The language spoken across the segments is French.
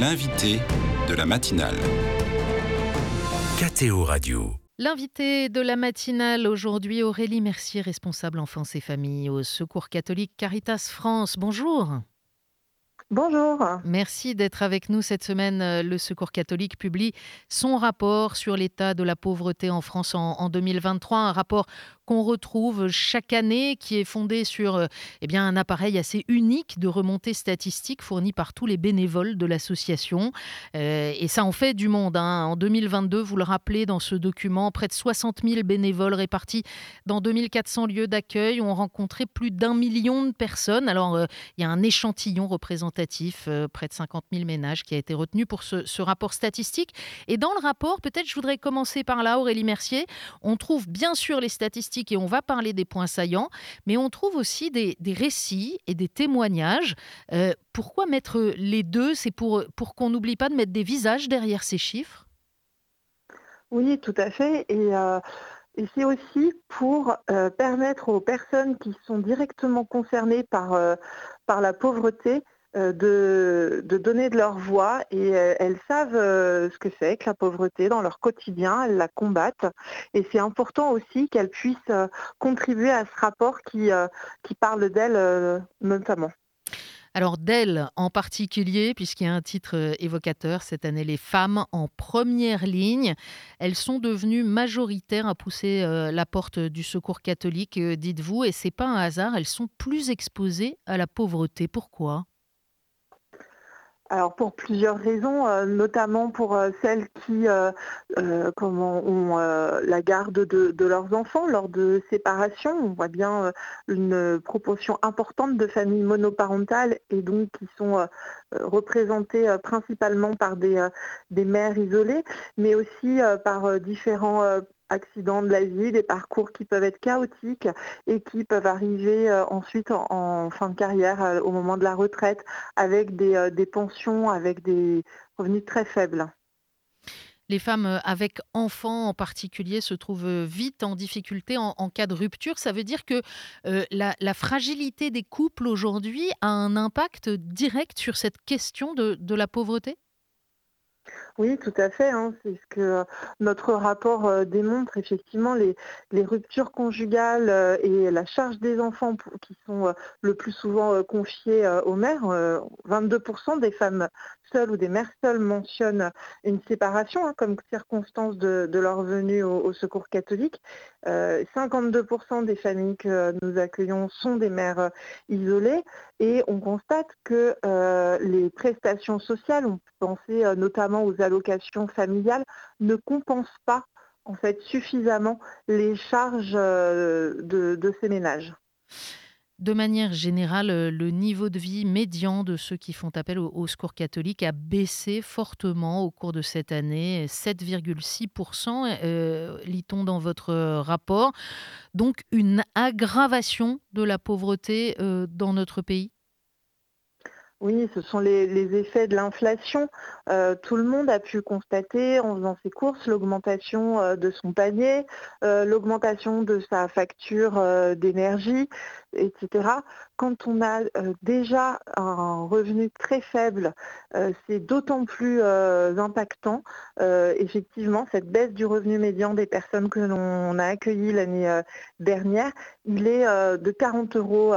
L'invité de la matinale. KTO Radio. L'invité de la matinale aujourd'hui, Aurélie Mercier, responsable enfance et famille au Secours catholique Caritas France. Bonjour. Bonjour. Merci d'être avec nous cette semaine. Le Secours catholique publie son rapport sur l'état de la pauvreté en France en, 2023, un rapport qu'on retrouve chaque année, qui est fondé sur euh, eh bien, un appareil assez unique de remontée statistique fourni par tous les bénévoles de l'association. Euh, et ça en fait du monde. Hein. En 2022, vous le rappelez dans ce document, près de 60 000 bénévoles répartis dans 2400 lieux d'accueil ont rencontré plus d'un million de personnes. Alors, euh, il y a un échantillon représentatif, près de 50 000 ménages, qui a été retenu pour ce, ce rapport statistique. Et dans le rapport, peut-être je voudrais commencer par là, Aurélie Mercier, on trouve bien sûr les statistiques et on va parler des points saillants, mais on trouve aussi des, récits et des témoignages. Euh, pourquoi mettre les deux? C'est pour, pour qu'on n'oublie pas de mettre des visages derrière ces chiffres? Oui, tout à fait. Et, euh, c'est aussi pour euh, permettre aux personnes qui sont directement concernées par, par la pauvreté euh, de, donner de leur voix et euh, elles savent euh, ce que c'est que la pauvreté dans leur quotidien, elles la combattent et c'est important aussi qu'elles puissent contribuer à ce rapport qui, qui parle d'elles notamment. Alors d'elles en particulier, puisqu'il y a un titre évocateur cette année, les femmes en première ligne, elles sont devenues majoritaires à pousser la porte du secours catholique, dites-vous, et c'est pas un hasard, elles sont plus exposées à la pauvreté. Pourquoi? Alors pour plusieurs raisons, euh, notamment pour euh, celles qui euh, ont la garde de, leurs enfants lors de séparation. On voit bien une proportion importante de familles monoparentales et donc qui sont représentées principalement par des mères isolées, mais aussi par différents accidents de la vie, des parcours qui peuvent être chaotiques et qui peuvent arriver euh, ensuite en, fin de carrière, euh, au moment de la retraite, avec euh, des pensions, avec des revenus très faibles. Les femmes avec enfants en particulier se trouvent vite en difficulté en, cas de rupture. Ça veut dire que la, fragilité des couples aujourd'hui a un impact direct sur cette question de la pauvreté? Oui, tout à fait. Hein. C'est ce que euh, notre rapport euh, démontre. Effectivement, les, ruptures conjugales euh, et la charge des enfants qui sont le plus souvent confiées aux mères. 22% des femmes seules ou des mères seules mentionnent une séparation hein, comme circonstance de, leur venue au, secours catholique. 52% des familles que nous accueillons sont des mères isolées et on constate que les prestations sociales, on peut penser notamment aux allocations familiales ne compense pas en fait suffisamment les charges euh, de, ces ménages. De manière générale, euh, le niveau de vie médian de ceux qui font appel au, secours catholique a baissé fortement au cours de cette année, 7,6%, euh, lit-on dans votre rapport. Donc une aggravation de la pauvreté dans notre pays? Oui, ce sont les, effets de l'inflation. Euh, tout le monde a pu constater en faisant ses courses l'augmentation euh, de son panier, euh, l'augmentation de sa facture d'énergie, etc. Quand on a déjà un revenu très faible, c'est d'autant plus impactant. effectivement, cette baisse du revenu médian des personnes que l'on a accueillies l'année dernière, il est de 40 euros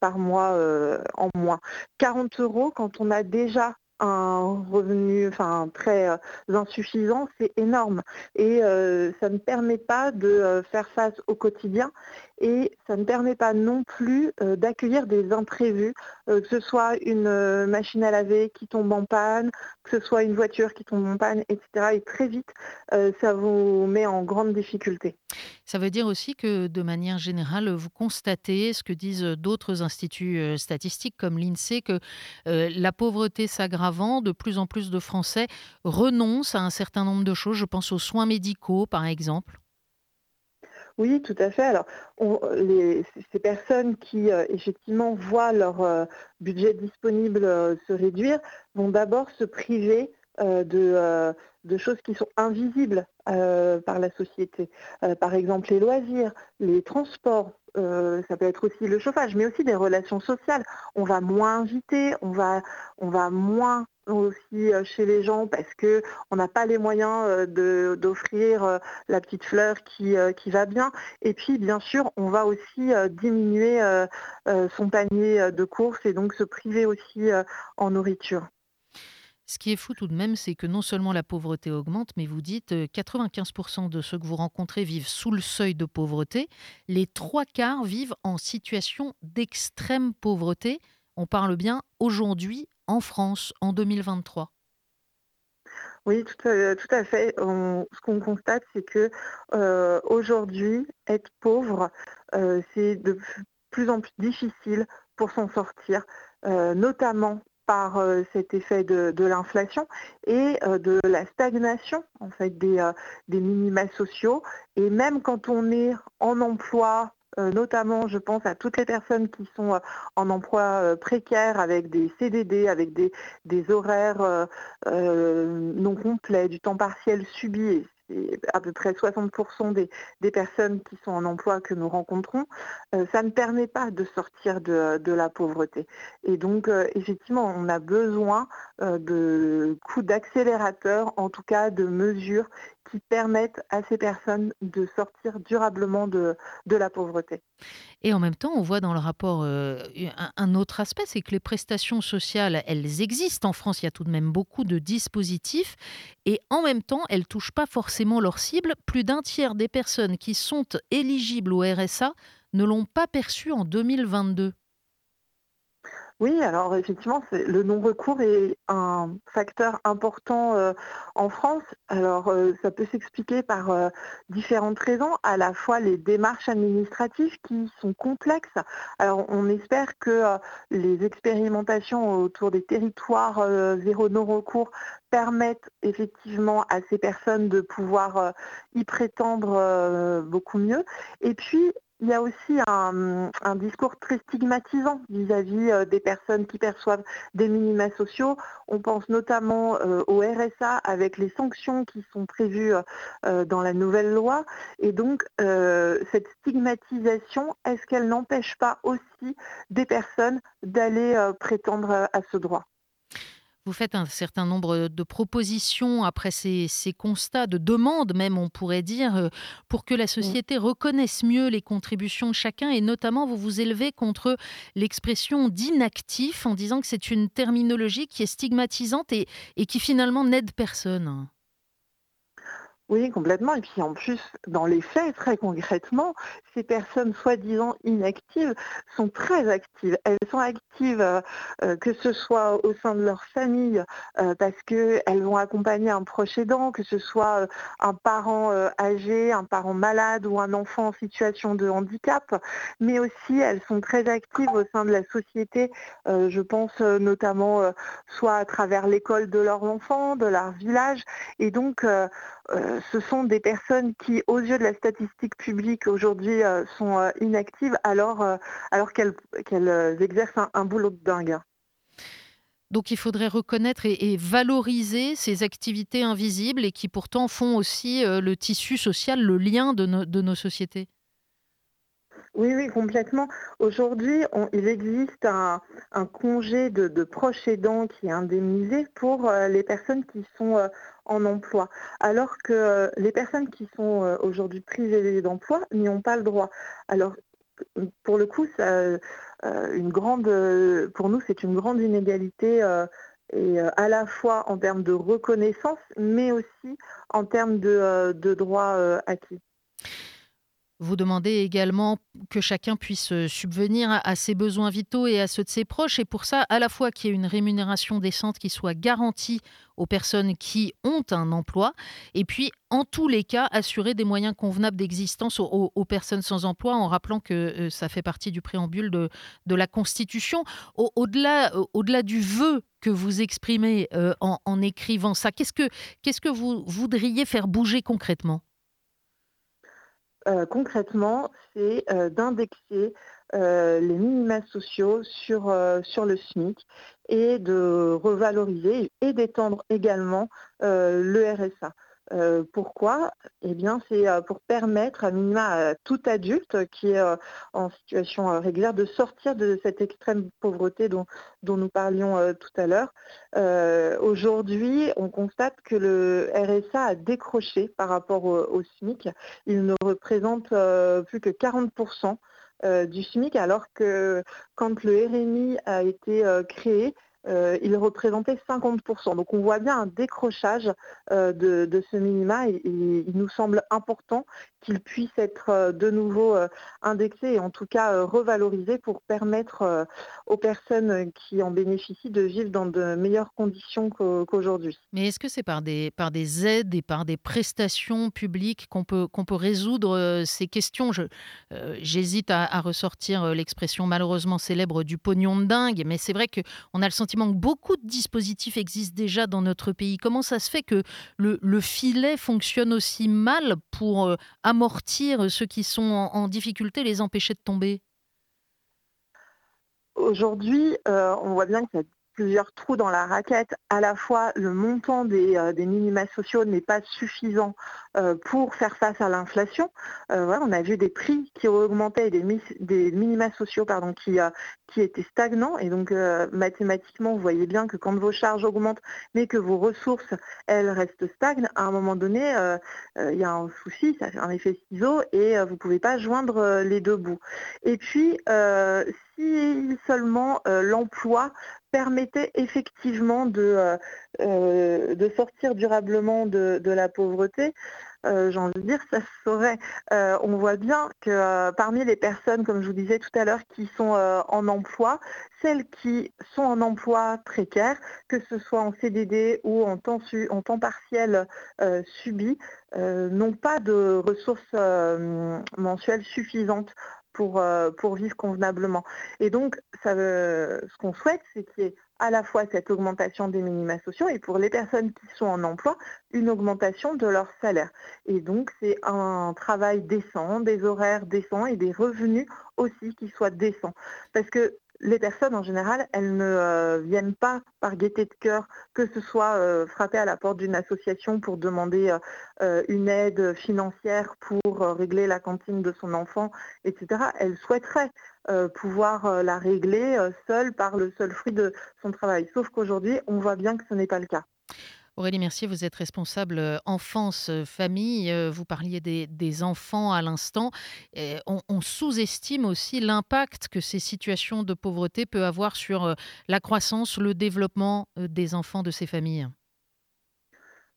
par mois euh, en moins. 40 euros quand on a déjà un revenu très euh, insuffisant, c'est énorme. Et ça ne permet pas de faire face au quotidien et ça ne permet pas non plus d'accueillir des imprévus, que ce soit une machine à laver qui tombe en panne, que ce soit une voiture qui tombe en panne, etc. Et très vite, ça vous met en grande difficulté. Ça veut dire aussi que de manière générale, vous constatez ce que disent d'autres instituts statistiques comme l'INSEE, que la pauvreté s'aggravant, de plus en plus de Français renoncent à un certain nombre de choses. Je pense aux soins médicaux, par exemple. Oui, tout à fait. Alors, ces personnes qui effectivement voient leur budget disponible se réduire vont d'abord se priver de, choses qui sont invisibles euh, par la société. Euh, par exemple, les loisirs, les transports, euh, ça peut être aussi le chauffage, mais aussi des relations sociales. On va moins inviter, on va, on va moins aussi chez les gens parce que on n'a pas les moyens d'offrir la petite fleur qui, qui va bien. Et puis bien sûr, on va aussi diminuer son panier de courses et donc se priver aussi en nourriture. Ce qui est fou tout de même, c'est que non seulement la pauvreté augmente, mais vous dites 95% de ceux que vous rencontrez vivent sous le seuil de pauvreté. Les trois quarts vivent en situation d'extrême pauvreté. On parle bien aujourd'hui en France, en 2023. Oui, tout à, fait. ce qu'on constate, c'est que aujourd'hui, être pauvre, c'est de plus en plus difficile pour s'en sortir, notamment par euh, cet effet de, l'inflation et euh, de la stagnation en fait des, euh, des, minima sociaux. Et même quand on est en emploi, notamment je pense à toutes les personnes qui sont en emploi précaire avec des CDD, avec des, horaires non complets, du temps partiel subi, c'est à peu près 60% des, personnes qui sont en emploi que nous rencontrons, euh, ça ne permet pas de sortir de, la pauvreté. Et donc, euh, effectivement, on a besoin euh, de coups d'accélérateur, en tout cas de mesures qui permettent à ces personnes de sortir durablement de, la pauvreté. Et en même temps, on voit dans le rapport un, un, autre aspect, c'est que les prestations sociales, elles existent. En France, il y a tout de même beaucoup de dispositifs. Et en même temps, elles ne touchent pas forcément leur cible. Plus d'un tiers des personnes qui sont éligibles au RSA ne l'ont pas perçu en 2022. Oui, alors effectivement, le non-recours est un facteur important euh, en France. Alors euh, ça peut s'expliquer par euh, différentes raisons, à la fois les démarches administratives qui sont complexes. Alors on espère que les expérimentations autour des territoires zéro non-recours permettent effectivement à ces personnes de pouvoir y prétendre beaucoup mieux. Et puis il y a aussi un, discours très stigmatisant vis-à-vis euh, des personnes qui perçoivent des minima sociaux. On pense notamment euh, au RSA avec les sanctions qui sont prévues euh, dans la nouvelle loi. Et donc, cette stigmatisation, est-ce qu'elle n'empêche pas aussi des personnes d'aller prétendre à ce droit? Vous faites un certain nombre de propositions après ces, constats, de demandes même, on pourrait dire, euh, pour que la société reconnaisse mieux les contributions de chacun et notamment vous vous élevez contre l'expression d'inactif en disant que c'est une terminologie qui est stigmatisante et qui finalement n'aide personne. Oui, complètement. Et puis en plus, dans les faits, très concrètement, ces personnes soi-disant inactives sont très actives. Elles sont actives euh, euh, que ce soit au sein de leur famille, euh, parce qu'elles vont accompagner un proche aidant, que ce soit un parent âgé, un parent malade ou un enfant en situation de handicap, mais aussi elles sont très actives au sein de la société, je pense notamment soit à travers l'école de leurs enfants, de leur village. Et donc, euh, ce sont des personnes qui, aux yeux de la statistique publique aujourd'hui, euh, sont euh, inactives alors, alors qu'elles exercent un, boulot de dingue. Donc il faudrait reconnaître et, valoriser ces activités invisibles et qui pourtant font aussi le tissu social, le lien de, nos sociétés. Oui, oui, complètement. Aujourd'hui, il existe un, congé de, de proche aidant qui est indemnisé pour les personnes qui sont en emploi, alors que euh, les personnes qui sont euh, aujourd'hui privées d'emploi n'y ont pas le droit. Alors, pour le coup, euh, une grande, pour nous, c'est une grande inégalité et à la fois en termes de reconnaissance, mais aussi en termes de, de droits acquis. Vous demandez également que chacun puisse subvenir à ses besoins vitaux et à ceux de ses proches. Et pour ça, à la fois qu'il y ait une rémunération décente qui soit garantie aux personnes qui ont un emploi, et puis en tous les cas, assurer des moyens convenables d'existence aux, personnes sans emploi, en rappelant que ça fait partie du préambule de, la Constitution. Au-delà au delà du vœu que vous exprimez en, écrivant ça, qu'est-ce que, qu'est-ce que vous voudriez faire bouger concrètement? Euh, concrètement, c'est euh, d'indexer euh, les minima sociaux sur, sur le SMIC et de revaloriser et d'étendre également le RSA. Euh, pourquoi? Eh bien, c'est euh, pour permettre à minima à tout adulte qui est euh, en situation régulière de sortir de cette extrême pauvreté dont, nous parlions tout à l'heure. Aujourd'hui, on constate que le RSA a décroché par rapport au, SMIC. Il ne représente plus que 40% du SMIC, alors que quand le RMI a été créé, euh, il représentait 50%. Donc on voit bien un décrochage euh, de, ce minima et, il nous semble important qu'il puisse être euh, de nouveau indexé et en tout cas revalorisé pour permettre aux personnes qui en bénéficient de vivre dans de meilleures conditions qu'aujourd'hui. Mais est-ce que c'est par des, par des aides et par des prestations publiques qu'on peut, peut résoudre ces questions? J'hésite à, ressortir l'expression malheureusement célèbre du pognon de dingue, mais c'est vrai qu'on a le sentiment que beaucoup de dispositifs existent déjà dans notre pays. Comment ça se fait que le, filet fonctionne aussi mal pour euh, amortir ceux qui sont en, difficulté, les empêcher de tomber? Aujourd'hui, euh, on voit bien que ça plusieurs trous dans la raquette. À la fois, le montant des, euh, minima sociaux n'est pas suffisant euh, pour faire face à l'inflation. Euh, on a vu des prix qui augmenté et des, des minima sociaux pardon, qui, qui étaient stagnants. Et donc, mathématiquement, vous voyez bien que quand vos charges augmentent, mais que vos ressources, elles restent stagnes, à un moment donné, il y a un souci, ça fait un effet ciseau et vous ne pouvez pas joindre les deux bouts. Et puis, si seulement l'emploi permettait effectivement de, euh, euh, de sortir durablement de, la pauvreté, euh, j'ai envie de dire, ça se saurait. on voit bien que parmi les personnes, comme je vous disais tout à l'heure, qui sont en emploi, celles qui sont en emploi précaire, que ce soit en CDD ou en temps, en temps partiel subi, n'ont pas de ressources mensuelles suffisantes pour, euh, pour vivre convenablement. Et donc, ça, ce qu'on souhaite, c'est qu'il y ait à la fois cette augmentation des minima sociaux et pour les personnes qui sont en emploi, une augmentation de leur salaire. Et donc, c'est un travail décent, des horaires décents et des revenus aussi qui soient décents. Parce que les personnes en général, elles ne euh, viennent pas par gaieté de cœur, que ce soit euh, frapper à la porte d'une association pour demander euh, une aide financière pour régler la cantine de son enfant, etc. Elles souhaiteraient pouvoir la régler seule par le seul fruit de son travail. Sauf qu'aujourd'hui, on voit bien que ce n'est pas le cas. Aurélie Mercier, vous êtes responsable euh, enfance, euh, famille. Euh, vous parliez des, enfants à l'instant. On, sous-estime aussi l'impact que ces situations de pauvreté peuvent avoir sur la croissance, le développement des enfants de ces familles.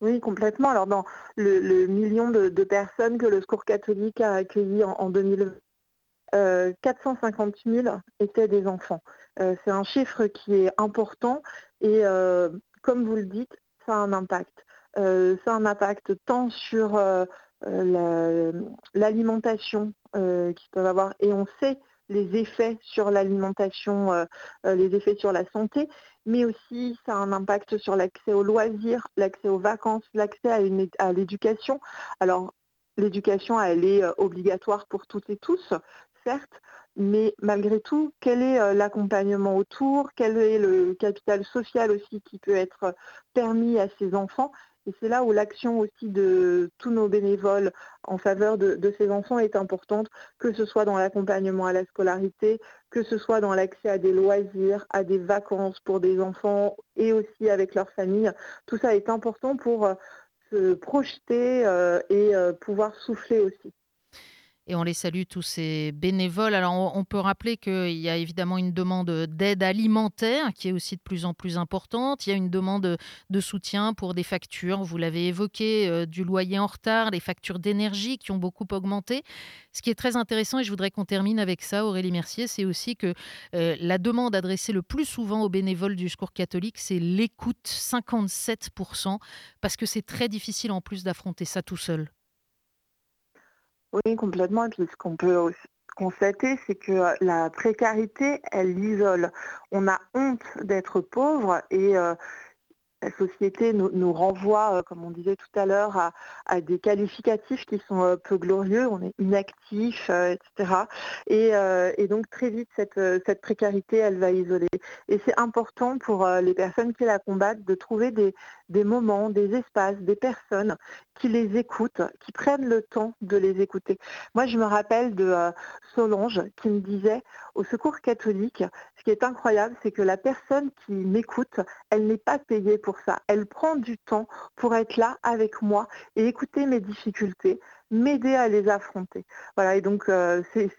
Oui, complètement. Alors, dans le, million de, personnes que le Secours catholique a accueilli en, 2020, 450 000 étaient des enfants. c'est un chiffre qui est important et, comme vous le dites, ça a un impact. Euh, ça a un impact tant sur euh, euh, l'alimentation qu'ils peuvent avoir, et on sait les effets sur l'alimentation, les effets sur la santé, mais aussi ça a un impact sur l'accès aux loisirs, l'accès aux vacances, l'accès à l'éducation. Alors l'éducation, elle est obligatoire pour toutes et tous, certes, mais malgré tout, quel est euh, l'accompagnement autour, quel est le capital social aussi qui peut être permis à ces enfants? Et c'est là où l'action aussi de tous nos bénévoles en faveur de, ces enfants est importante, que ce soit dans l'accompagnement à la scolarité, que ce soit dans l'accès à des loisirs, à des vacances pour des enfants et aussi avec leur famille. Tout ça est important pour euh, se projeter euh, et pouvoir souffler aussi et on les salue tous ces bénévoles. Alors on, peut rappeler qu'il y a évidemment une demande d'aide alimentaire qui est aussi de plus en plus importante. Il y a une demande de soutien pour des factures, vous l'avez évoqué, euh, du loyer en retard, les factures d'énergie qui ont beaucoup augmenté. Ce qui est très intéressant, et je voudrais qu'on termine avec ça, Aurélie Mercier, c'est aussi que euh, la demande adressée le plus souvent aux bénévoles du secours catholique, c'est l'écoute, 57%, parce que c'est très difficile en plus d'affronter ça tout seul. Oui, complètement. Et puis ce qu'on peut constater, c'est que euh, la précarité, elle isole. On a honte d'être pauvre et euh, la société nous, renvoie, euh, comme on disait tout à l'heure, à, des qualificatifs qui sont euh, peu glorieux. On est inactif, etc. Et, donc très vite, cette, précarité, elle va isoler. Et c'est important pour les personnes qui la combattent de trouver des moments, des espaces, des personnes qui les écoutent, qui prennent le temps de les écouter. Moi, je me rappelle de Solange qui me disait au Secours catholique, ce qui est incroyable, c'est que la personne qui m'écoute, elle n'est pas payée pour ça. Elle prend du temps pour être là avec moi et écouter mes difficultés, m'aider à les affronter. Voilà, et donc euh, c'est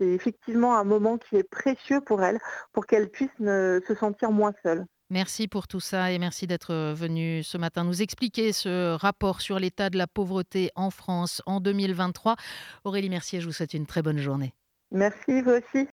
effectivement un moment qui est précieux pour elle, pour qu'elle puisse se sentir moins seule. Merci pour tout ça et merci d'être venu ce matin nous expliquer ce rapport sur l'état de la pauvreté en France en 2023. Aurélie Mercier, je vous souhaite une très bonne journée. Merci, vous aussi.